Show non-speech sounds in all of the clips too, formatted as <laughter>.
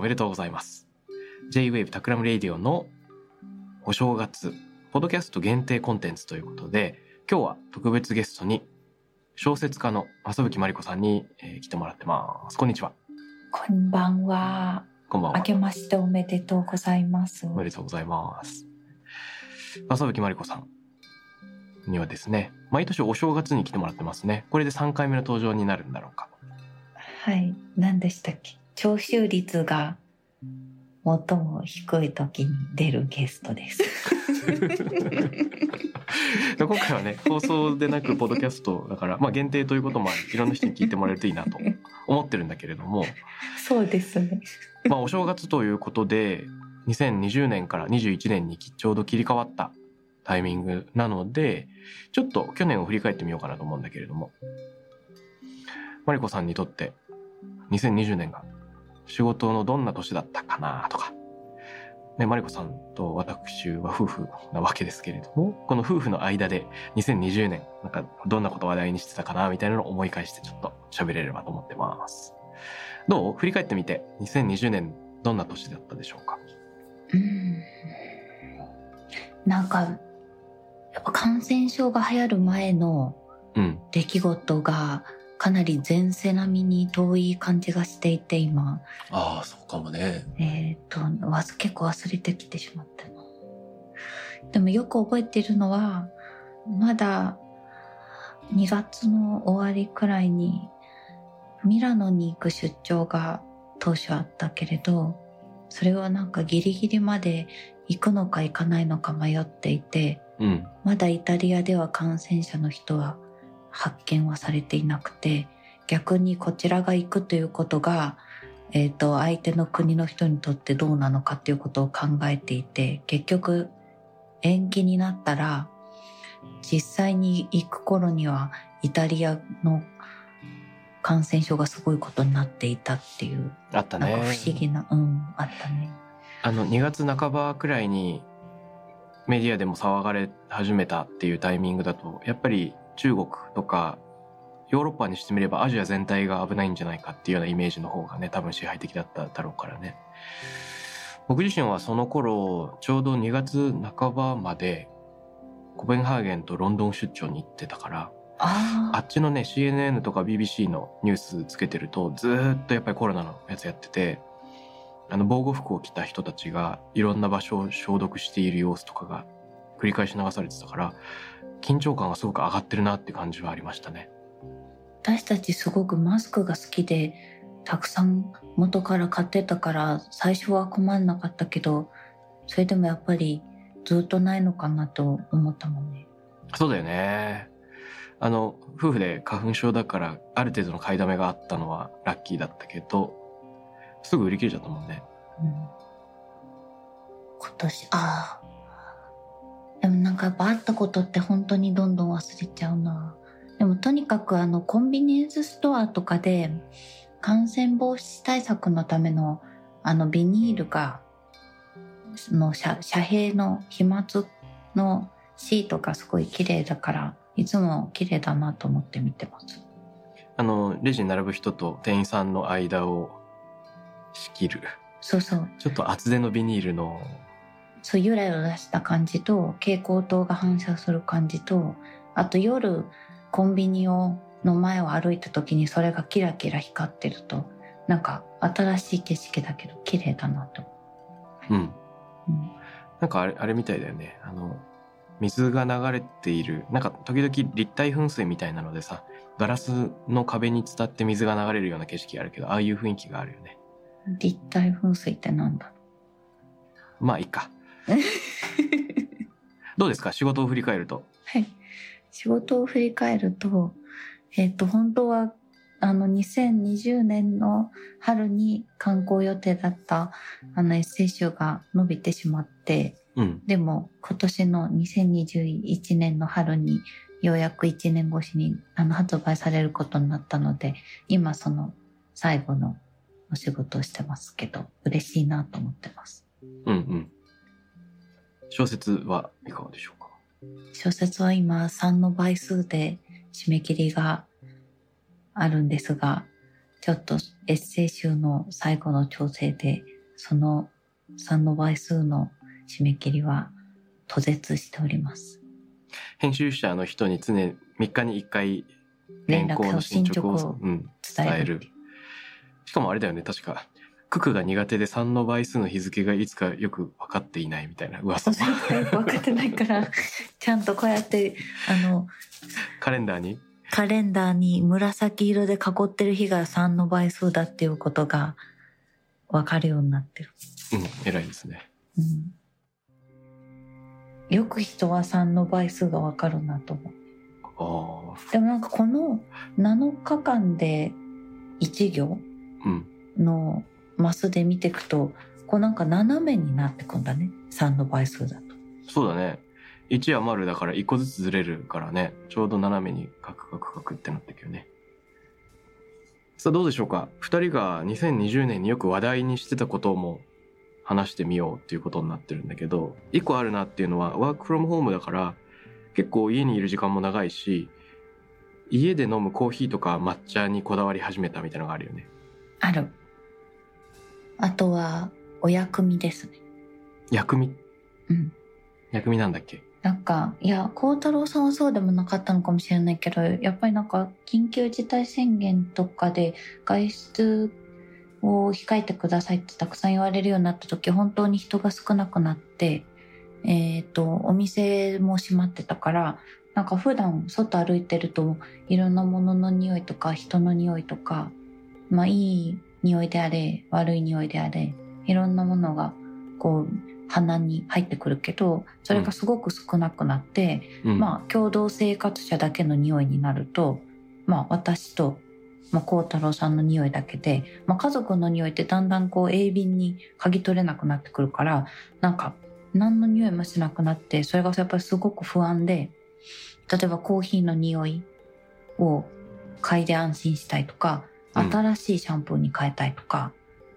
おめでとうございます。J-Wave タクラムレイディオのお正月、ポッドキャスト限定コンテンツということで、今日は特別ゲストに小説家の朝吹真理子さんに、えー来てもらってます。こんにちは。こんばんは。こんばんは。明けましておめでとうございます。おめでとうございます。朝吹真理子さんにはですね、毎年お正月に来てもらってますね。これで3回目の登場になるんだろうか。はい。何でしたっけ？聴取率が最も低い時に出るゲストです。<laughs> 今回はね放送でなくポッドキャストだから、まあ、限定ということもありいろんな人に聞いてもらえるといいなと思ってるんだけれども、そうですね。<laughs> まあ、お正月ということで2020年から21年にちょうど切り替わったタイミングなのでちょっと去年を振り返ってみようかなと思うんだけれどもマリコさんにとって2020年が仕事のどんな年だったかなとか、ね、マリコさんと私は夫婦なわけですけれどもこの夫婦の間で2020年なんかどんなことを話題にしてたかなみたいなのを思い返してちょっと喋れればと思ってます。どう？振り返ってみて2020年どんな年だったでしょうか？うん。なんか、やっぱ感染症が流行る前のうん出来事がかなり前世並みに遠い感じがしていて今、ああ、そうかもね。えっ、と、わず結構忘れてきてしまったな。でもよく覚えてるのは、まだ2月の終わりくらいにミラノに行く出張が当初あったけれど、それはなんかギリギリまで行くのか行かないのか迷っていて、うんまだイタリアでは感染者の人は発見はされていなくて、逆にこちらが行くということが、えっ、と、相手の国の人にとってどうなのかっていうことを考えていて、結局延期になったら、実際に行く頃にはイタリアの感染症がすごいことになっていたっていう、あったねなんか不思議な、うん、あったね。あの2月半ばくらいにメディアでも騒がれ始めたっていうタイミングだとやっぱり中国とかヨーロッパにしてみればアジア全体が危ないんじゃないかっていうようなイメージの方がね多分支配的だっただろうからね。僕自身はその頃ちょうど2月半ばまでコペンハーゲンとロンドン出張に行ってたからああっちのね CNN とか BBC のニュースつけてるとずーっとやっぱりコロナのやつやっててあの防護服を着た人たちがいろんな場所を消毒している様子とかが繰り返し流されてたから緊張感がすごく上がってるなって感じはありましたね。私たちすごくマスクが好きでたくさん元から買ってたから最初は困んなかったけどそれでもやっぱりずっとないのかなと思ったもんね。そうだよね。あの夫婦で花粉症だからある程度の買いだめがあったのはラッキーだったけどすぐ売り切れちゃったもんね。うん、今年ああでもなんかやっぱあったことって本当にどんどん忘れちゃうな。でもとにかくあのコンビニエンスストアとかで感染防止対策のためのあのビニールがその遮遮蔽の飛沫のシートがすごい綺麗だからいつも綺麗だなと思って見てます。あのレジに並ぶ人と店員さんの間を仕切るそうそう。ちょっと厚手のビニールのそうゆらゆらした感じと蛍光灯が反射する感じとあと夜コンビニをの前を歩いた時にそれがキラキラ光ってるとなんか新しい景色だけど綺麗だなと。うん。うん。なんかあれあれみたいだよね。あの水が流れている。なんか時々立体噴水みたいなのでさガラスの壁に伝って水が流れるような景色あるけどああいう雰囲気があるよね。立体噴水ってなんだ？まあいいか <laughs> どうですか？仕事を振り返るとはい。仕事を振り返ると、えっ、と、本当は、あの、2020年の春に刊行予定だった、あの、エッセイ集が伸びてしまって、うんでも、今年の2021年の春に、ようやく1年越しに、あの、発売されることになったので、今、その、最後のお仕事をしてますけど、嬉しいなと思ってます。うんうん小説はいかがでしょうか？小説は今3の倍数で締め切りがあるんですが、ちょっとエッセイ集の最後の調整で、その3の倍数の締め切りは途絶しております。編集者の人に常に3日に1回連絡の進進捗を伝える。しかもあれだよね確か九九が苦手で3の倍数の日付がいつかよく分かっていないみたいな噂そうそれがよく分かってないから、ちゃんとこうやって、あの、カレンダーに？カレンダーに紫色で囲ってる日が3の倍数だっていうことが分かるようになってる。うん偉いですね。うん。よく人は3の倍数がわかるなと思う。ああでもなんかこの7日間で1行うん。のマスで見ていくと、こうなんか斜めになってくんだね。3の倍数だと。そうだね1は丸だから1個ずつずれるからねちょうど斜めにカクカクカクってなってくよねさあどうでしょうか？2人が2020年によく話題にしてたことも話してみようっていうことになってるんだけど1個あるなっていうのはワークフロムホームだから結構家にいる時間も長いし家で飲むコーヒーとか抹茶にこだわり始めたみたいなのがあるよねある。あとは、お薬味ですね。薬味？うん。薬味なんだっけ？なんか、いや、孝太郎さんはそうでもなかったのかもしれないけど、やっぱりなんか、緊急事態宣言とかで外出を控えてくださいってたくさん言われるようになった時、本当に人が少なくなって、えっ、と、お店も閉まってたから、なんか普段外歩いてると、いろんなものの匂いとか人の匂いとか、まあいい匂いであれ、悪い匂いであれ、いろんなものが、こう、鼻に入ってくるけど、それがすごく少なくなって、うん。まあ、共同生活者だけの匂いになると、まあ、私と、まあ、孝太郎さんの匂いだけで、まあ、家族の匂いってだんだんこう、鋭敏に嗅ぎ取れなくなってくるから、なんか、何の匂いもしなくなって、それがやっぱりすごく不安で、例えばコーヒーの匂いを嗅いで安心したいとか、うん新しいシャンプーに変えたいとか、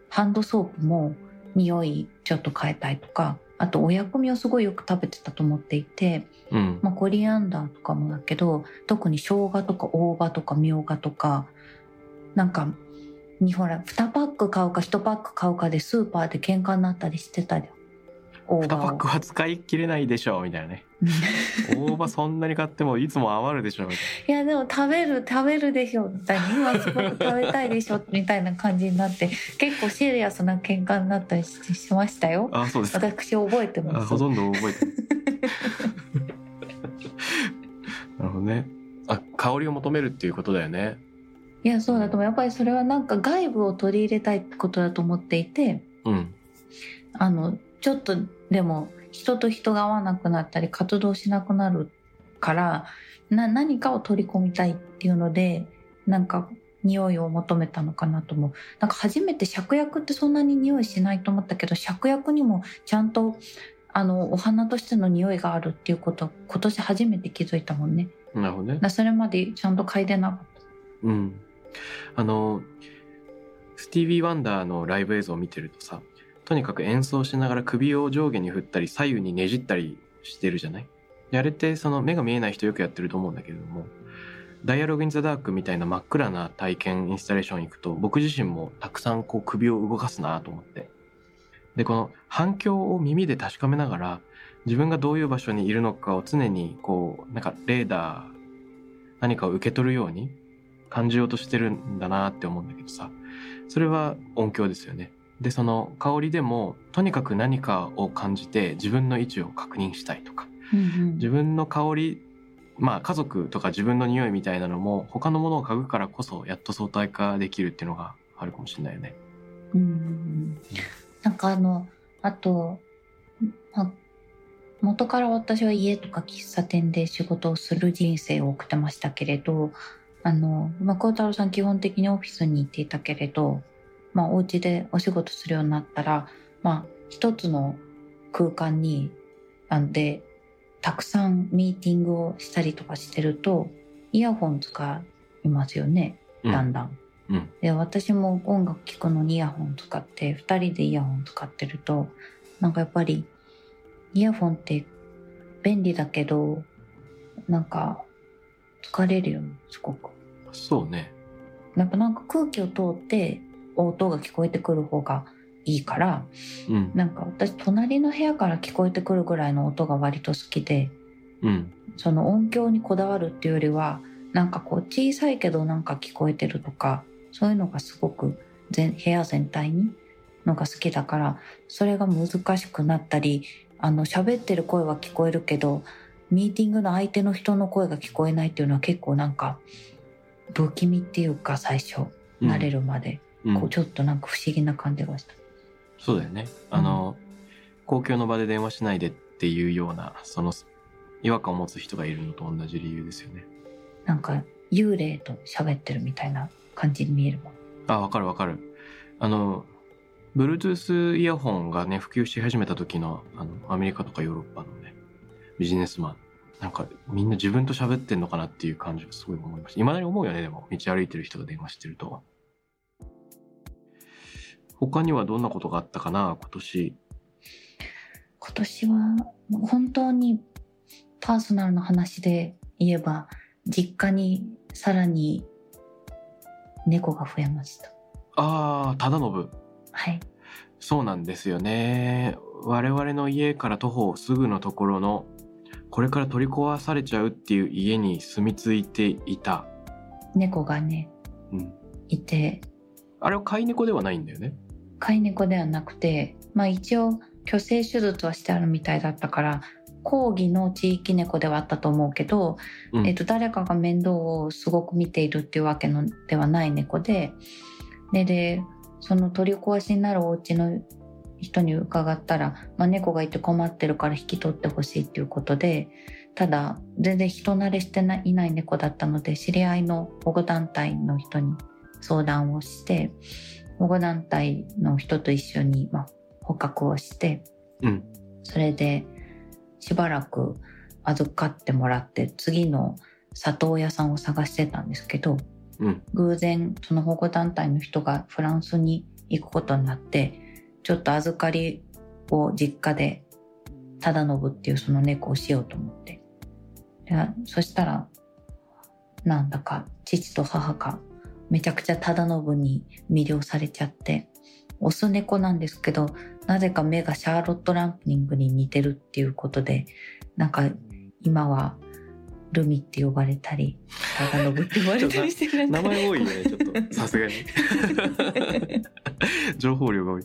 ハンドソープも匂いちょっと変えたいとか、あとお薬味をすごいよく食べてたと思っていて、うん。まあ、コリアンダーとかもだけど特に生姜とか大葉とかみょうがとかなんかにほら2パック買うか1パック買うかでスーパーで喧嘩になったりしてたじゃん大2パックは使い切れないでしょみたいなね大葉そんなに買ってもいつも余るでしょみたいいやでも食べる食べるでしょ。みたいな今すごく食べたいでしょみたいな感じになって結構シリアスな喧嘩になったりししましたよ。なあそうですか。私覚えてあます。ほとんど覚えてる <laughs> なるほどね。あ香りを求めるっていうことだよね。いやそうだと思う。やっぱりそれはなんか外部を取り入れたいってことだと思っていてうん。あの、ちょっとでも人と人が合わなくなったり活動しなくなるから、な、何かを取り込みたいっていうので、なんか匂いを求めたのかなと思う。なんか初めて芍薬ってそんなに匂いしないと思ったけど、芍薬にもちゃんとあの、お花としての匂いがあるっていうこと、今年初めて気づいたもんね。なるほどねだそれまでちゃんと嗅いでなかった。うんあのスティービー・ワンダーのライブ映像を見てるとさとにかく演奏しながら首を上下に振ったり左右にねじったりしてるじゃない？であれってその目が見えない人よくやってると思うんだけれどもダイアログ・イン・ザ・ダークみたいな真っ暗な体験インスタレーション行くと僕自身もたくさんこう首を動かすなと思って。でこの反響を耳で確かめながら自分がどういう場所にいるのかを常にこうなんかレーダー何かを受け取るように感じようとしてるんだなって思うんだけどさそれは音響ですよね。でその香りでもとにかく何かを感じて自分の位置を確認したいとか。うん自分の香りまあ家族とか自分の匂いみたいなのも他のものを嗅ぐからこそやっと相対化できるっていうのがあるかもしれないよね。うんうんうん。なんかあの、あと、まあ、元から私は家とか喫茶店で仕事をする人生を送ってましたけれど、あの、ま太郎さん基本的にオフィスに行っていたけれど、まあ、お家でお仕事するようになったら、まあ、一つの空間に、あんで、たくさんミーティングをしたりとかしてると、イヤホン使いますよね、うんだんだん。うんで私も音楽聴くのにイヤホン使って2人でイヤホン使ってるとなんかやっぱりイヤホンって便利だけどなんか疲れるよねすごく。そうね。やっぱなんか空気を通って音が聞こえてくる方がいいからうん。なんか私隣の部屋から聞こえてくるぐらいの音が割と好きでうん。その音響にこだわるっていうよりはなんかこう小さいけどなんか聞こえてるとかそういうのがすごく全部屋全体にのが好きだからそれが難しくなったりあの喋ってる声は聞こえるけどミーティングの相手の人の声が聞こえないっていうのは結構なんか不気味っていうか最初うん。慣れるまで、うんこうちょっとなんか不思議な感じがした。そうだよね。あの、公共の場で電話しないでっていうようなその違和感を持つ人がいるのと同じ理由ですよね。なんか幽霊と喋ってるみたいな感じに見えるもん。あ、わかるわかる。あの、Bluetooth イヤホンがね、普及し始めた時の、あの、アメリカとかヨーロッパのね、ビジネスマン。なんか、みんな自分と喋ってんのかなっていう感じがすごい思いました。未だに思うよね、でも。道歩いてる人が電話してると。他にはどんなことがあったかな、今年。今年は本当にパーソナルの話で言えば実家にさらに猫が増えましたああ、忠信。はいそうなんですよね。我々の家から徒歩すぐのところの、これから取り壊されちゃうっていう家に住み着いていた。猫がねうん。いてあれは飼い猫ではないんだよね。飼い猫ではなくてまあ一応去勢手術はしてあるみたいだったから講義の地域猫ではあったと思うけど、うん。えっと、誰かが面倒をすごく見ているっていうわけのではない猫でででその取り壊しになるお家の人に伺ったら、まあ、猫がいて困ってるから引き取ってほしいっていうことでただ全然人慣れしてないいない猫だったので知り合いの保護団体の人に相談をして保護団体の人と一緒に、まあ、捕獲をしてうん。それでしばらく預かってもらって次の里親さんを探してたんですけどうん。偶然その保護団体の人がフランスに行くことになってちょっと預かりを実家で忠信っていうその猫をしようと思ってでそしたらなんだか父と母がめちゃくちゃ忠信に魅了されちゃってオス猫なんですけどなぜか目がシャーロット・ランプニングに似てるっていうことでなんか今はルミって呼ばれたり忠信って呼ばれたりしてる名前多いね、ちょっと。<laughs> さすがに。<laughs> 情報量が多い。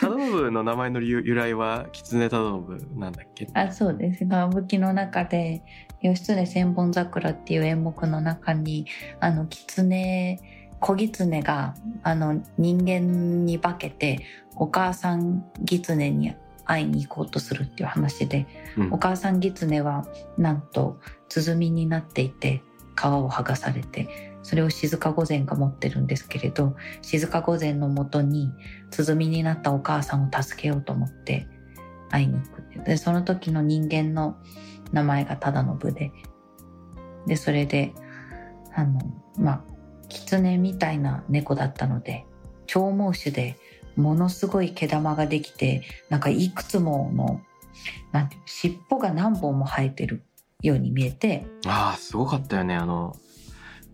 忠信の名前の由由来は、狐忠信なんだっけ？あそうです歌舞伎の中で「義経千本桜」っていう演目の中にあの狐小狐があの人間に化けてお母さん狐に会いに行こうとするっていう話で、うん。お母さん狐はなんと鼓になっていて皮を剥がされてそれを静御前が持ってるんですけれど静御前のもとに鼓になったお母さんを助けようと思って会いに行くでその時の人間の名前が忠信で。でそれであのまあ狐みたいな猫だったので長毛種でものすごい毛玉ができてなんかいくつものなんて尻尾が何本も生えてるように見えてああ、すごかったよね。あの、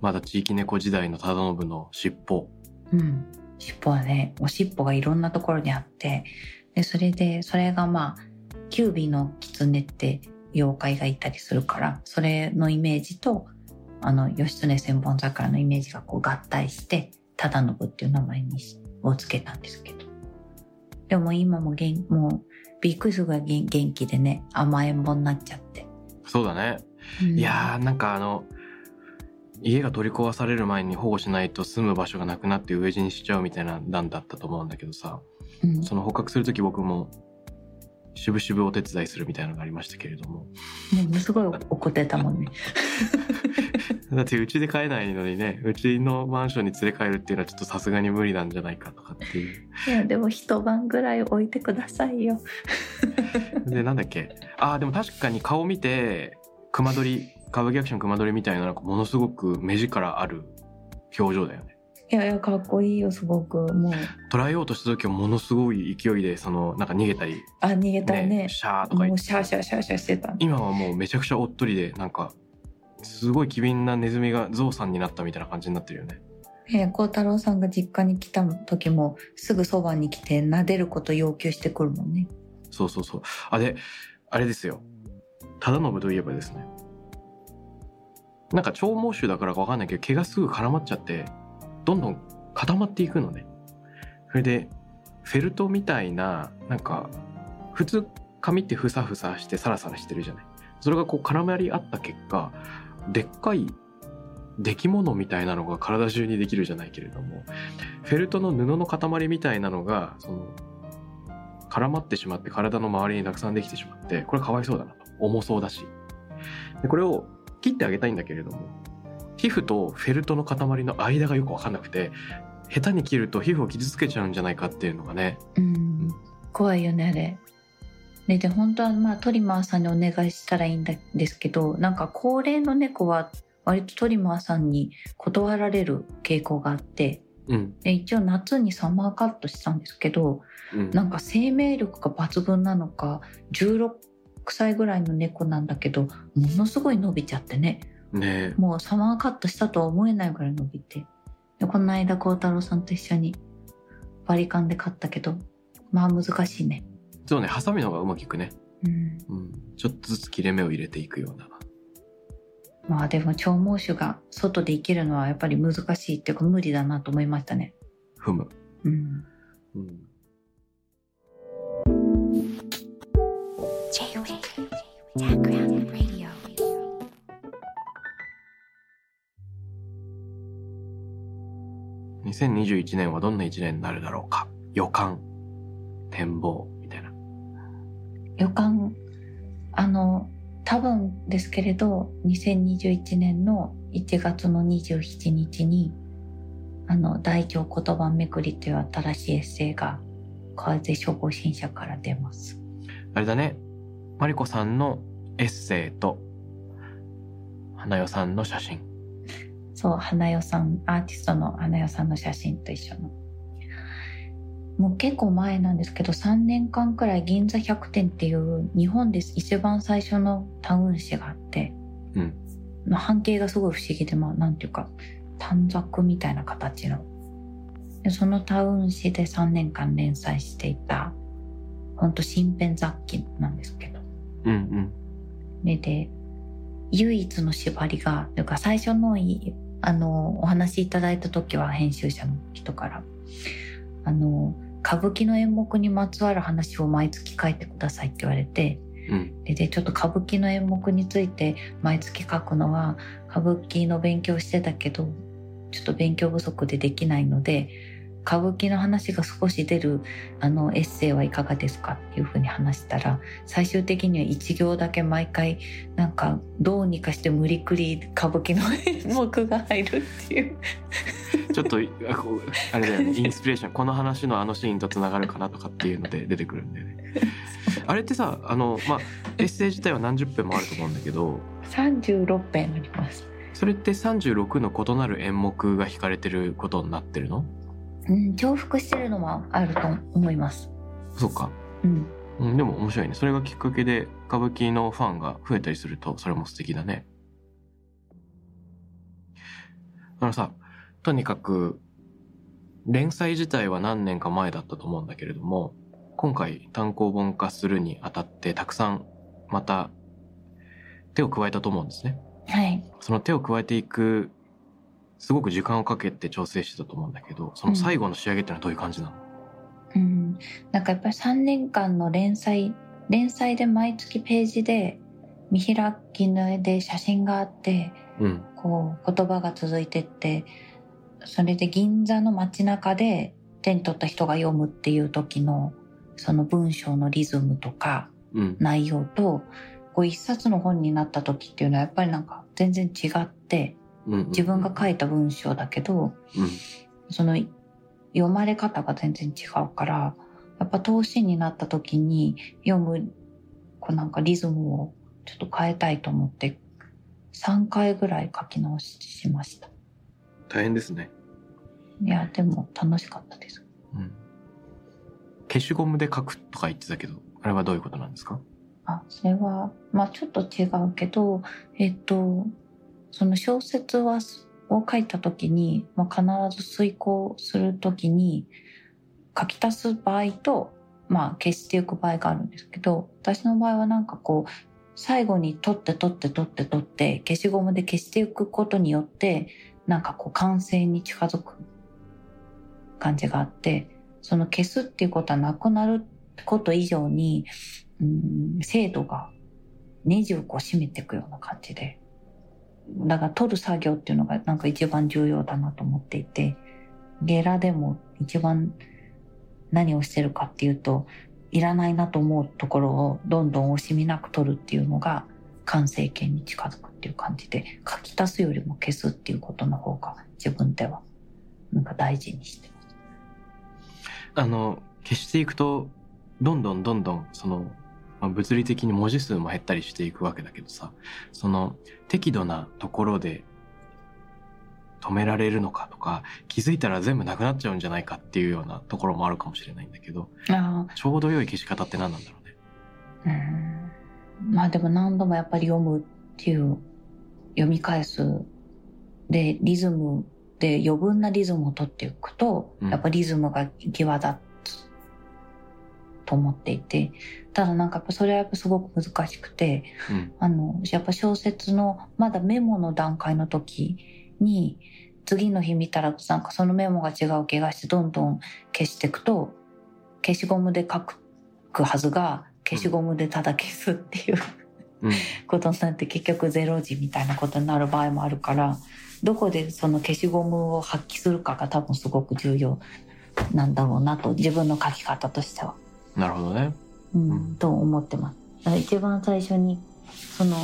まだ地域猫時代の忠信の尻尾。うん、尻尾はねお尻尾がいろんなところにあってでそれでそれがまあキュービの狐って妖怪がいたりするからそれのイメージとあの義経千本桜のイメージがこう合体して忠信っていう名前にしをつけたんですけど。でも今も元もうびっくりするぐらい元元気でね甘えん坊になっちゃって、そうだね。うん。いやーなんかあの家が取り壊される前に保護しないと住む場所がなくなって飢え死にしちゃうみたいな段だったと思うんだけどさ。うん。その捕獲する時僕も渋々お手伝いするみたいなのがありましたけれども。ものすごい怒ってたもんね。<laughs> だってうちで飼えないのにねうちのマンションに連れ帰るっていうのはちょっとさすがに無理なんじゃないかとかっていう。いやでも一晩ぐらい置いてくださいよ。でなんだっけ？あーでも確かに顔見て熊取り歌舞伎アクション熊取りみたいななんかものすごく目力ある表情だよねいやいやかっこいいよすごく。もう。捉えようとした時はものすごい勢いでそのなんか逃げたり。あ逃げたね。シャーとかもうシャーシャーシャーシャーしてた。今はもうめちゃくちゃおっとりでなんかすごい機敏なネズミがゾウさんになったみたいな感じになってるよね。えー、孝太郎さんが実家に来た時もすぐそばに来て撫でること要求してくるもんね。そうそうそう。あであれですよ。忠信といえばですね。なんか長毛種だからかわかんないけど毛がすぐ絡まっちゃってどんどん固まっていくのね。それでフェルトみたいななんか普通髪ってふさふさしてサラサラしてるじゃない。それがこう絡まり合った結果でっかい出来物みたいなのが体中にできるじゃないけれどもフェルトの布の塊みたいなのがその絡まってしまって体の周りにたくさんできてしまってこれかわいそうだなと。重そうだし。でこれを切ってあげたいんだけれども皮膚とフェルトの塊の間がよくわかんなくて下手に切ると皮膚を傷つけちゃうんじゃないかっていうのがね。うん。怖いよねあれ。ねで本当はまあトリマーさんにお願いしたらいいんですけどなんか高齢の猫は割とトリマーさんに断られる傾向があってうん。で一応夏にサマーカットしたんですけどうん。なんか生命力が抜群なのか16歳ぐらいの猫なんだけどものすごい伸びちゃってねね。もうサマーカットしたとは思えないぐらい伸びて。でこの間孝太郎さんと一緒にバリカンで買ったけどまあ難しいね。そうねハサミの方がうまくいくね、うん。うん、ちょっとずつ切れ目を入れていくような。まあでも長毛種が外で生きるのはやっぱり難しいっていうか無理だなと思いましたね。踏む、うん。うん、J-Wave Background 2021年はどんな1年になるだろうか。予感。展望。みたいな。予感。あの多分ですけれど2021年の1月の27日にあの大乗言葉めくりという新しいエッセイが河津消防新社から出ます。あれだね。マリコさんのエッセイと花代さんの写真そう花代さんアーティストの花代さんの写真と一緒の。もう結構前なんですけど3年間くらい銀座100店っていう日本で一番最初のタウン誌があって、うん。まあ、半径がすごい不思議でまあなんていうか短冊みたいな形の。でそのタウン誌で3年間連載していたほんと新編雑記なんですけど。うんうん。でで唯一の縛りがというか最初のいあのお話しいただいた時は編集者の人からあの歌舞伎の演目にまつわる話を毎月書いてくださいって言われてうん。ででちょっと歌舞伎の演目について毎月書くのは歌舞伎の勉強してたけどちょっと勉強不足でできないので歌舞伎の話が少し出るあのエッセイはいかがですかっていうふうに話したら最終的には一行だけ毎回なんかどうにかして無理くり歌舞伎の演目が入るっていう。ちょっとあれだよねインスピレーションこの話のあのシーンとつながるかなとかっていうので出てくるんだよね。あれってさあのまあエッセイ自体は何十編もあると思うんだけど。36編あります。それって36の異なる演目が引かれてることになってるの？うん、重複してるのはあると思います。そうか、うん、うん、でも面白いね。それがきっかけで歌舞伎のファンが増えたりするとそれも素敵だね。あのさとにかく連載自体は何年か前だったと思うんだけれども今回単行本化するにあたってたくさんまた手を加えたと思うんですね。はい。その手を加えていくすごく時間をかけて調整してたと思うんだけどその最後の仕上げってのはどういう感じなの、うん、なんかやっぱり3年間の連載連載で毎月ページで見開きの絵で写真があってうん。こう言葉が続いてってそれで銀座の街中で手に取った人が読むっていう時のその文章のリズムとかうん。内容とこう一冊の本になった時っていうのはやっぱりなんか全然違ってうん。自分が書いた文章だけどうん。その読まれ方が全然違うからやっぱ投資になった時に読むこうなんかリズムをちょっと変えたいと思って3回ぐらい書き直ししました。大変ですね。いや、でも楽しかったです。うん。消しゴムで書くとか言ってたけど、あれはどういうことなんですか？あ、それは、まあちょっと違うけど、えっと、その小説は、を書いた時に、まあ、必ず遂行する時に、書き足す場合と、まあ消していく場合があるんですけど、私の場合はなんかこう、最後に取って取って取って取って、消しゴムで消していくことによって、なんかこう完成に近づく感じがあって、その消すっていうことはなくなること以上に、うん、精度がネジをこう締めていくような感じで。だから取る作業っていうのがなんか一番重要だなと思っていて、ゲラでも一番何をしてるかっていうと、いらないなと思うところをどんどん惜しみなく取るっていうのが完成形に近づくっていう感じで、書き足すよりも消すっていうことの方が自分ではなんか大事にしてます。あの、消していくと、どんどんどんどん、その、まあ物理的に文字数も減ったりしていくわけだけどさ、その、適度なところで止められるのかとか、気づいたら全部なくなっちゃうんじゃないかっていうようなところもあるかもしれないんだけど、あちょうど良い消し方って何なんだろうね。うん。まあでも何度もやっぱり読むっていう読み返すでリズムで余分なリズムを取っていくと、うん。やっぱリズムが際立つと思っていてただなんかやっぱそれはやっぱすごく難しくてうん。あのやっぱ小説のまだメモの段階の時に次の日見たらなんかそのメモが違う気がしてどんどん消していくと消しゴムで書くはずが消しゴムでただ消すっていううん。ことになって結局ゼロ時みたいなことになる場合もあるからどこでその消しゴムを発揮するかが多分すごく重要なんだろうなと自分の書き方としては、なるほどね。うんうんと思ってます。だから一番最初にその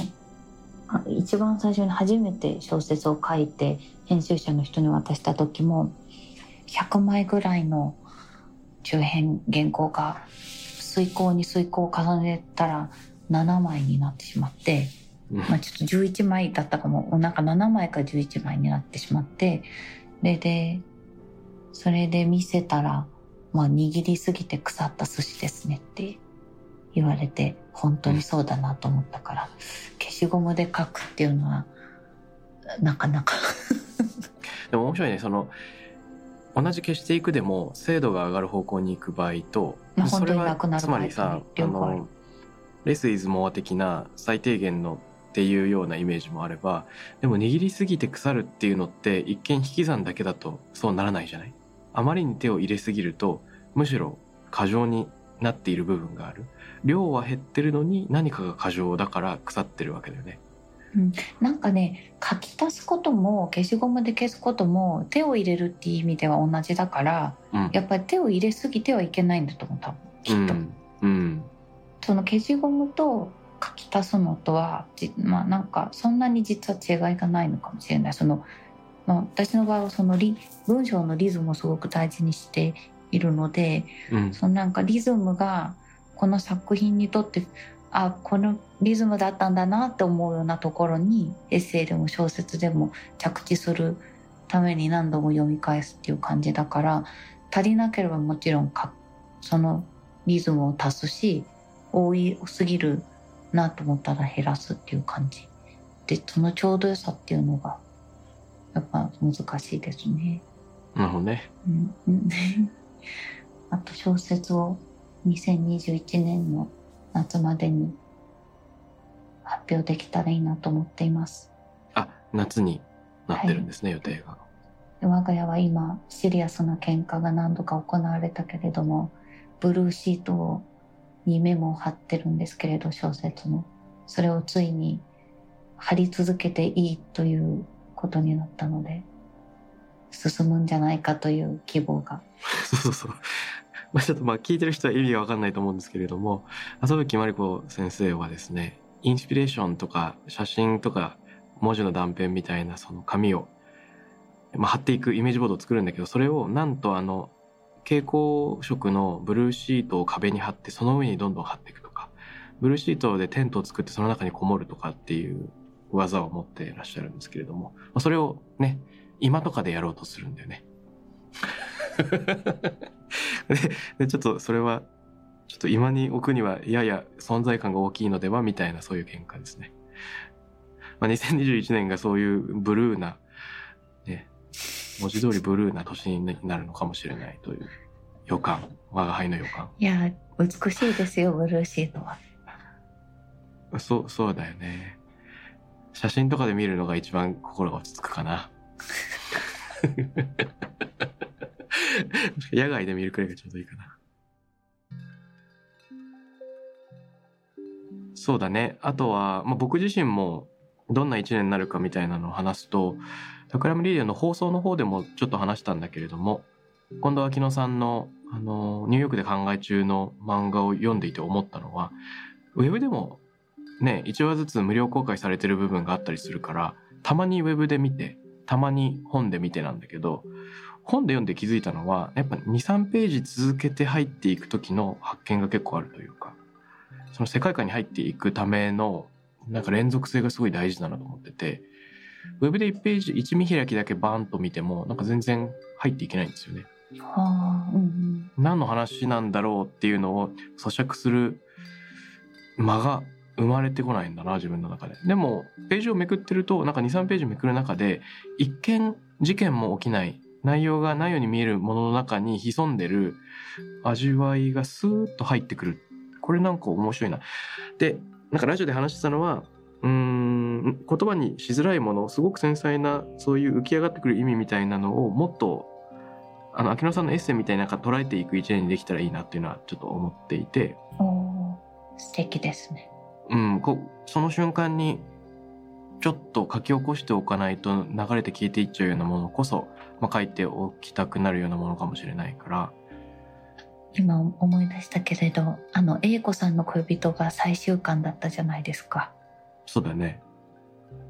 あ一番最初に初めて小説を書いて編集者の人に渡した時も100枚ぐらいの中編原稿が遂行に遂行を重ねたら7枚になってしまって、うんまあ、ちょっと11枚だったかもなんか7枚か11枚になってしまってででそれで見せたら、まあ、握りすぎて腐った寿司ですねって言われて本当にそうだなと思ったから、消しゴムで書くっていうのはなかなか。<laughs> でも面白いね、その、同じ消していくでも精度が上がる方向に行く場合と、まあそれは本当になくなるつまりさ、あの、レスイズモア的な最低限のっていうようなイメージもあれば、でも握りすぎて腐るっていうのって一見引き算だけだとそうならないじゃない？あまりに手を入れすぎると、むしろ過剰になっている部分がある。量は減ってるのに何かが過剰だから腐ってるわけだよね。なんかね書き足すことも消しゴムで消すことも手を入れるっていう意味では同じだからうん。やっぱり手を入れすぎてはいけないんだと思う多分きっと。うん。うん。その消しゴムと書き足すのとはじまあなんかそんなに実は違いがないのかもしれないその、まあ、私の場合はそのリ文章のリズムをすごく大事にしているのでうん。そのなんかリズムがこの作品にとってあこのリズムだったんだなって思うようなところにエッセイでも小説でも着地するために何度も読み返すっていう感じだから足りなければもちろんかそのリズムを足すし多いすぎるなと思ったら減らすっていう感じでそのちょうど良さっていうのがやっぱ難しいですね。なるほどね。うんうんあと小説を2021年の夏までに発表できたらいいなと思っています。あ、夏になってるんですね、予定が。で我が家は今シリアスな喧嘩が何度か行われたけれどもブルーシートにメモを貼ってるんですけれど小説のそれをついに貼り続けていいということになったので進むんじゃないかという希望が <laughs> そうそうそう。まあちょっとまあ聞いてる人は意味がわかんないと思うんですけれども、浅吹まり子先生はですね、インスピレーションとか写真とか文字の断片みたいなその紙を、まあ、貼っていくイメージボードを作るんだけど、それをなんとあの、蛍光色のブルーシートを壁に貼って、その上にどんどん貼っていくとか、ブルーシートでテントを作ってその中にこもるとかっていう技を持っていらっしゃるんですけれども、まあ、それをね、今とかでやろうとするんだよね。<laughs> ででちょっとそれはちょっと今に置くにはやや存在感が大きいのではみたいなそういう見解ですね。まあ、2021年がそういうブルーな、ね、文字通りブルーな年になるのかもしれないという予感、我が輩の予感。いや美しいですよブルーシートはそう、そうだよね。写真とかで見るのが一番心が落ち着くかな。野外で見るくらいがちょうどいいかな。そうだね。あとは、まあ、僕自身もどんな一年になるかみたいなのを話すと、タクラムリーディオの放送の方でもちょっと話したんだけれども、近藤明乃さんの、あの、ニューヨークで考え中の漫画を読んでいて思ったのは、ウェブでもね、1話ずつ無料公開されてる部分があったりするから、たまにウェブで見て、たまに本で見てなんだけど、本で読んで気づいたのは、やっぱ2、3ページ続けて入っていく時の発見が結構あるというか、その世界観に入っていくための、なんか連続性がすごい大事だなと思ってて、ウェブで1ページ、1見開きだけバーンと見ても、なんか全然入っていけないんですよね。うん何の話なんだろうっていうのを咀嚼する間が生まれてこないんだな、自分の中で。でも、ページをめくってると、なんか2、3ページめくる中で、一見事件も起きない、内容がないように見えるものの中に潜んでる味わいがスーッと入ってくる。これなんか面白いな。で、なんかラジオで話してたのは、うーん、言葉にしづらいもの、すごく繊細な、そういう浮き上がってくる意味みたいなのをもっと、あの、秋野さんのエッセイみたいなんか捉えていく一年にできたらいいなっていうのはちょっと思っていて、お素敵ですねうん、こその瞬間にちょっと書き起こしておかないと流れて消えていっちゃうようなものこそ、まあ、書いておきたくなるようなものかもしれないから。今思い出したけれどあの英子さんの恋人が最終巻だったじゃないですか。そうだよね。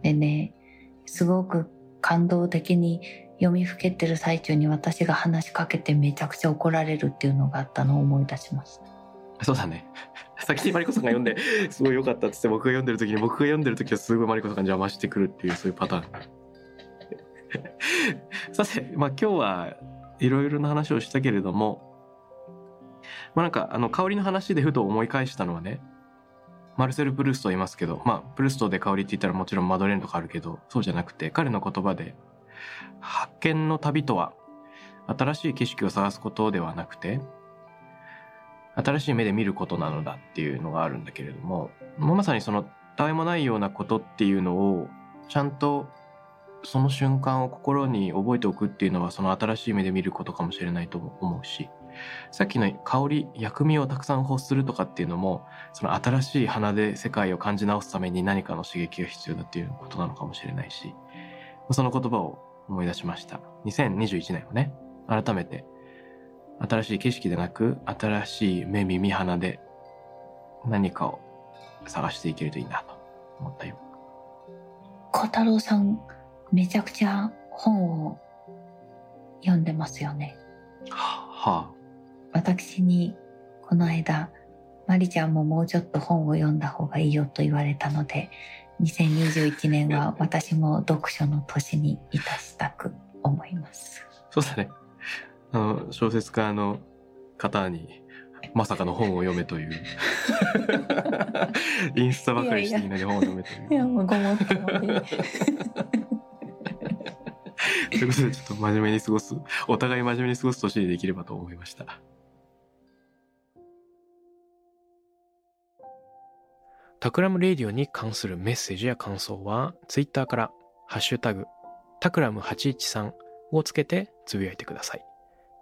でねすごく感動的に読みふけてる最中に私が話しかけてめちゃくちゃ怒られるっていうのがあったのを思い出しましたそうだね。先にマリコさんが読んですごい良かったっつって僕が読んでる時に僕が読んでる時はすごいマリコさんが邪魔してくるっていうそういうパターン。<laughs> さて、まあ、今日はいろいろな話をしたけれどもまあなんかあの香りの話でふと思い返したのはねマルセル・プルーストいますけどまあプルーストで香りって言ったらもちろんマドレーヌとかあるけどそうじゃなくて彼の言葉で発見の旅とは新しい景色を探すことではなくて新しい目で見ることなのだっていうのがあるんだけれどももまさにそのたわいもないようなことっていうのをちゃんとその瞬間を心に覚えておくっていうのはその新しい目で見ることかもしれないと思うしさっきの香り薬味をたくさん欲するとかっていうのもその新しい鼻で世界を感じ直すために何かの刺激が必要だっていうことなのかもしれないしその言葉を思い出しました。2021年をね改めて新しい景色でなく新しい目耳鼻で何かを探していけるといいなと思ったよ。小太郎さんめちゃくちゃ本を読んでますよね。はは私にこの間マリちゃんももうちょっと本を読んだ方がいいよと言われたので2021年は私も読書の年にいたしたく思います。そうだねあの小説家の方にまさかの本を読めという。<laughs> インスタばかりしてみんなに本を読めという。いやもうごもっともで <laughs> ということでちょっと真面目に過ごすお互い真面目に過ごす年にできればと思いました。タクラムレディオに関するメッセージや感想はツイッターからハッシュタグタクラム813をつけてつぶやいてください